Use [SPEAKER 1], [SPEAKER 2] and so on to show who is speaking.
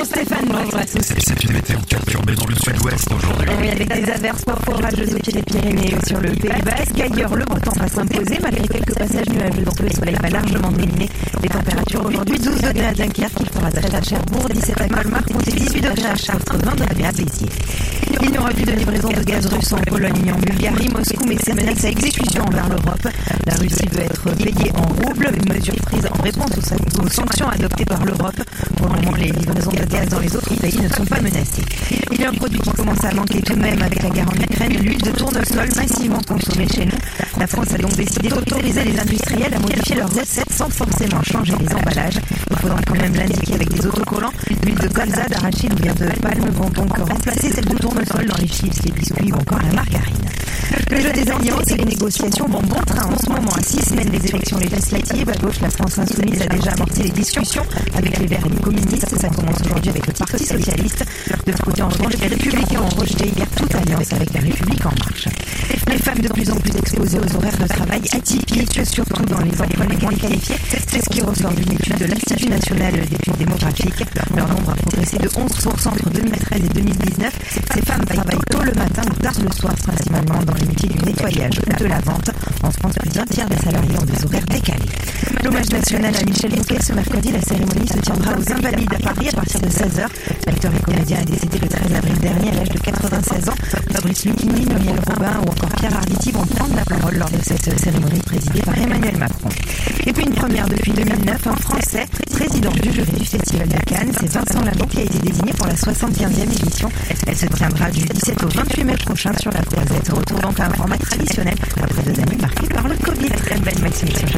[SPEAKER 1] Bonjour Stéphane, bonjour à tous.
[SPEAKER 2] C'est une météo perturbée dans le sud-ouest aujourd'hui.
[SPEAKER 1] Oui, avec des averses parfois orageuses au pied des Pyrénées ou sur le Pays Basque. Ailleurs, le beau temps va s'imposer malgré quelques passages nuageux. Donc le soleil va largement dominer les températures. Aujourd'hui, 12 degrés à Dunkerque, il fera 13 à Cherbourg, 17 à Colmar, comptez 18 degrés à Chartres, 20 degrés à Béziers. Il n'y aura plus de livraison de gaz russe en Pologne en Bulgarie. Moscou met ses menaces à exécution envers l'Europe. Russie veut être payée en roubles, une mesure prise en réponse aux sanctions adoptées par l'Europe. Pour le moment, les livraisons de gaz dans les autres pays ne sont pas menacées. Il y a un produit qui commence à manquer tout de même avec la guerre en Ukraine, l'huile de tournesol massivement consommée chez nous. La France a donc décidé d'autoriser les industriels à modifier leurs recettes sans forcément changer les emballages. Il faudra quand même l'indiquer avec des autocollants. L'huile de colza, d'arachide ou bien de palme vont donc remplacer celle de tournesol dans les chips, les biscuits ou encore la margarine. Le jeu des alliances et les négociations vont bon train en ce moment. À six semaines des élections législatives, à gauche, la France insoumise a déjà amorcé les discussions avec les Verts et les communistes. Ça commence aujourd'hui avec le Parti socialiste. De l'autre côté, en revanche, les républicains ont rejeté hier toute alliance avec la République en marche. Femmes de plus en plus exposées aux horaires de travail atypiques, surtout dans les emplois les qualifiés. C'est ce qui ressort d'une étude de l'Institut national d'études démographiques. Leur nombre a progressé de 11% entre 2013 et 2019. Ces femmes travaillent tôt le matin ou tard le soir, principalement dans les métiers du nettoyage de la vente. En France, plus d'un tiers des salariés ont des horaires décalés. L'hommage national à Michel Bouquet ce mercredi, la cérémonie se tiendra aux Invalides à Paris à partir de 16h. L'acteur et comédien est décédé le 13 avril dernier à l'âge de 96 ans. Fabrice Lucchini, Muriel Robin ou encore Pierre Arditi vont prendre la parole lors de cette cérémonie présidée par Emmanuel Macron. Et puis une première depuis 2009, un Français, président du jury du Festival de Cannes, c'est Vincent Labo qui a été désigné pour la 75e édition. Elle se tiendra du 17 au 28 mai prochain sur la Croisette. Retour donc à un format traditionnel après deux années marquées par le Covid. Très belle matinée sur.